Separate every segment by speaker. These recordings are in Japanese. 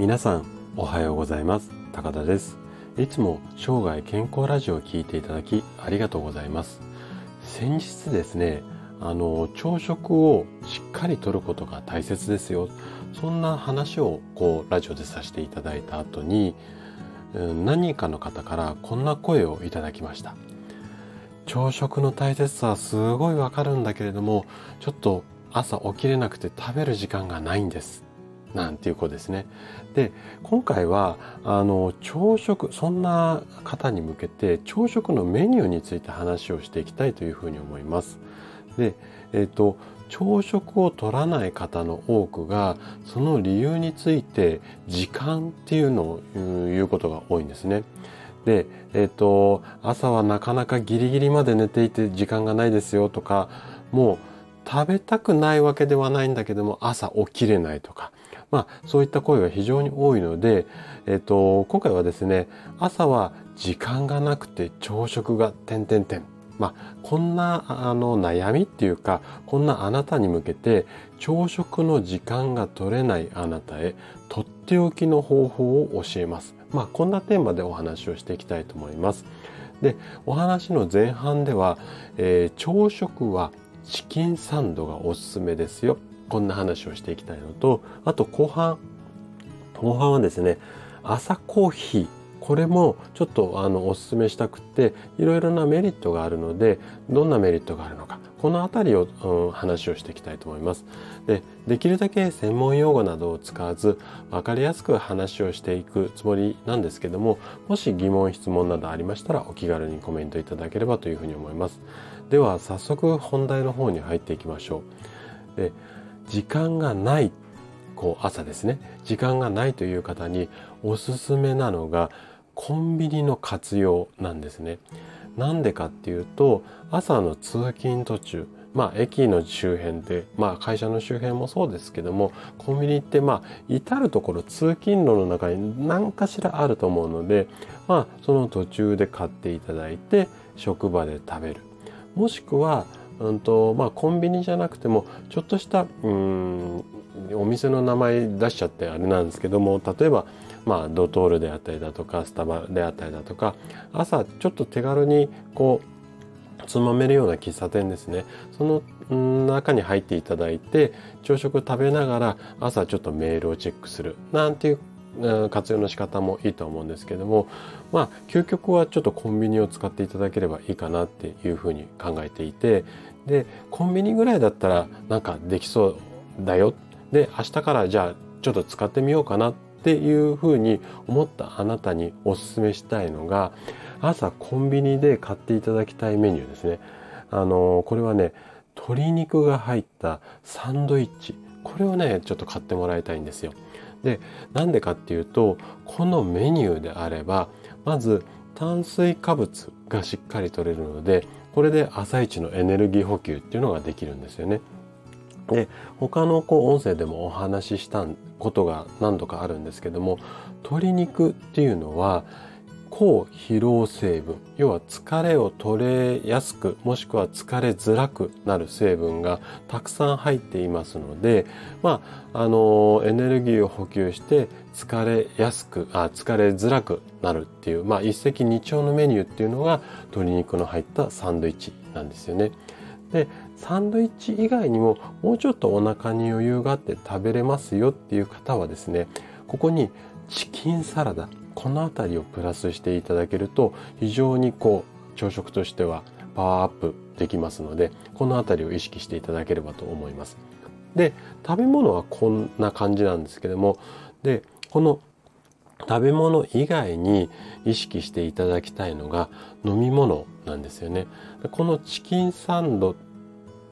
Speaker 1: 皆さんおはようございます。高田です。いつも生涯健康ラジオを聞いていただきありがとうございます。先日ですねあの朝食をしっかりとることが大切ですよ。そんな話をこうラジオでさせていただいた後に何人かの方からこんな声をいただきました。朝食の大切さはすごいわかるんだけれどもちょっと朝起きれなくて食べる時間がないんです。なんていう子ですね。で、今回は、あの、朝食、そんな方に向けて、朝食のメニューについて話をしていきたいというふうに思います。で、えっ、ー、と、朝食を取らない方の多くが、その理由について、時間っていうのを言うことが多いんですね。で、えっ、ー、と、朝はなかなかギリギリまで寝ていて時間がないですよとか、もう食べたくないわけではないんだけども、朝起きれないとか、まあ、そういった声が非常に多いので、えっと、今回はですね、朝は時間がなくて朝食が点々点。まあ、こんなあの悩みっていうか、こんなあなたに向けて、朝食の時間が取れないあなたへ、とっておきの方法を教えます。まあ、こんなテーマでお話をしていきたいと思います。で、お話の前半では、えー、朝食はチキンサンドがおすすめですよ。こんな話をしていきたいのと、あと後半、後半はですね、朝コーヒー。これもちょっとあのお勧めしたくっていろいろなメリットがあるのでどんなメリットがあるのかこの辺りを、うん、話をしていきたいと思います。でできるだけ専門用語などを使わず分かりやすく話をしていくつもりなんですけどももし疑問質問などありましたらお気軽にコメントいただければというふうに思います。では早速本題の方に入っていきましょう。で時間がないこう朝ですね時間がないという方におすすめなのがコンビニの活用なんですね。なんでかっていうと朝の通勤途中まあ駅の周辺でまあ会社の周辺もそうですけどもコンビニってまあ至る所通勤路の中に何かしらあると思うのでまあその途中で買っていただいて職場で食べるもしくはうんとまあ、コンビニじゃなくてもちょっとしたうんお店の名前出しちゃってあれなんですけども例えば、まあ、ドトールであったりだとかスタバであったりだとか朝ちょっと手軽にこうつまめるような喫茶店ですね。その中に入っていただいて朝食食べながら朝ちょっとメールをチェックする。なんていう活用の仕方もいいと思うんですけどもまあ究極はちょっとコンビニを使っていただければいいかなっていうふうに考えていてでコンビニぐらいだったらなんかできそうだよで明日からじゃあちょっと使ってみようかなっていうふうに思ったあなたにおすすめしたいのが朝コンビニで買っていただきたいメニューですね。あのこれはね鶏肉が入ったサンドイッチこれをねちょっと買ってもらいたいんですよ。でなんでかっていうとこのメニューであればまず炭水化物がしっかり取れるのでこれで朝一のエネルギー補給っていうのができるんですよね。で他のこう音声でもお話ししたことが何度かあるんですけども鶏肉っていうのは抗疲労成分要は疲れを取れやすくもしくは疲れづらくなる成分がたくさん入っていますのでまああのエネルギーを補給して疲れやすくあ疲れづらくなるっていうまあ一石二鳥のメニューっていうのが鶏肉の入ったサンドイッチなんですよね。でサンドイッチ以外にももうちょっとお腹に余裕があって食べれますよっていう方はですねここにチキンサラダこの辺りをプラスしていただけると非常にこう朝食としてはパワーアップできますのでこの辺りを意識していただければと思います。で食べ物はこんな感じなんですけどもでこの食べ物以外に意識していただきたいのが飲み物なんですよね。このチキンサンド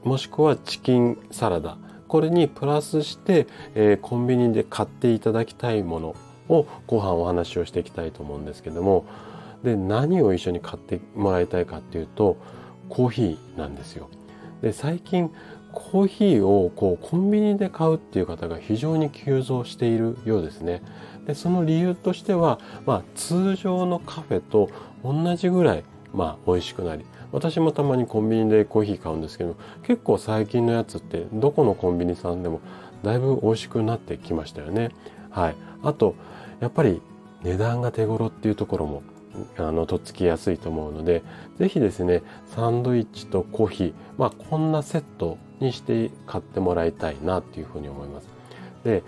Speaker 1: もしくはチキンサラダこれにプラスして、えー、コンビニで買っていただきたいものを後半お話をしていきたいと思うんですけどもで何を一緒に買ってもらいたいかっていうとコーヒーなんですよ。で最近コーヒーをこうコンビニで買うっていう方が非常に急増しているようですね。でその理由としては、まあ、通常のカフェと同じぐらい、まあ、美味しくなり私もたまにコンビニでコーヒー買うんですけど結構最近のやつってどこのコンビニさんでもだいぶ美味しくなってきましたよね。はい。あと、やっぱり値段が手頃っていうところもあのとっつきやすいと思うので是非ですねサンドイッチとコーヒーまあこんなセットにして買ってもらいたいなっていうふうに思います。で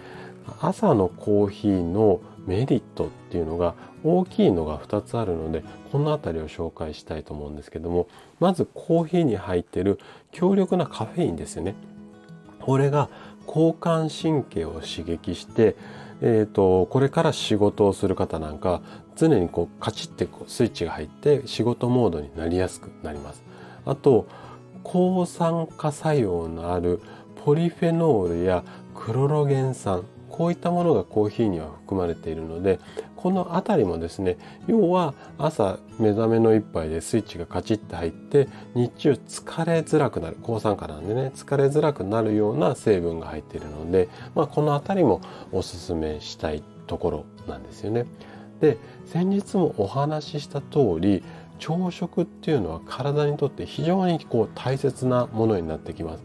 Speaker 1: 朝のコーヒーのメリットっていうのが大きいのが2つあるのでこの辺りを紹介したいと思うんですけどもまずコーヒーに入ってる強力なカフェインですよね。これが交感神経を刺激して、えーと、これから仕事をする方なんか常にこうカチッてこうスイッチが入って仕事モードになりやすくなります。あと抗酸化作用のあるポリフェノールやクロロゲン酸こういったものがコーヒーには含まれているのでこの辺りもですね要は朝目覚めの一杯でスイッチがカチッて入って日中疲れづらくなる抗酸化なんでね疲れづらくなるような成分が入っているので、まあ、この辺りもおすすめしたいところなんですよね。で先日もお話しした通り朝食っていうのは体にとって非常にこう大切なものになってきます。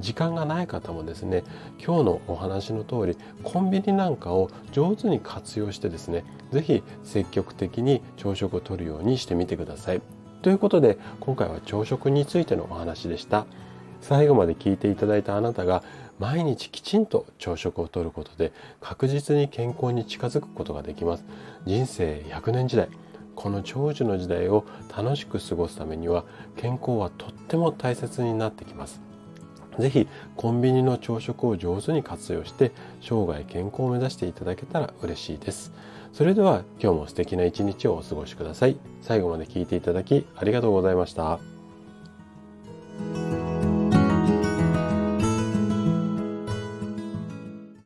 Speaker 1: 時間がない方もですね今日のお話の通りコンビニなんかを上手に活用してですね是非積極的に朝食をとるようにしてみてください。ということで今回は朝食についてのお話でした。最後まで聞いていただいたあなたが毎日きちんと朝食をとることで確実に健康に近づくことができます。人生100年時代この長寿の時代を楽しく過ごすためには健康はとっても大切になってきます。ぜひコンビニの朝食を上手に活用して生涯健康を目指していただけたら嬉しいです。それでは今日も素敵な一日をお過ごしください。最後まで聴いていただきありがとうございました。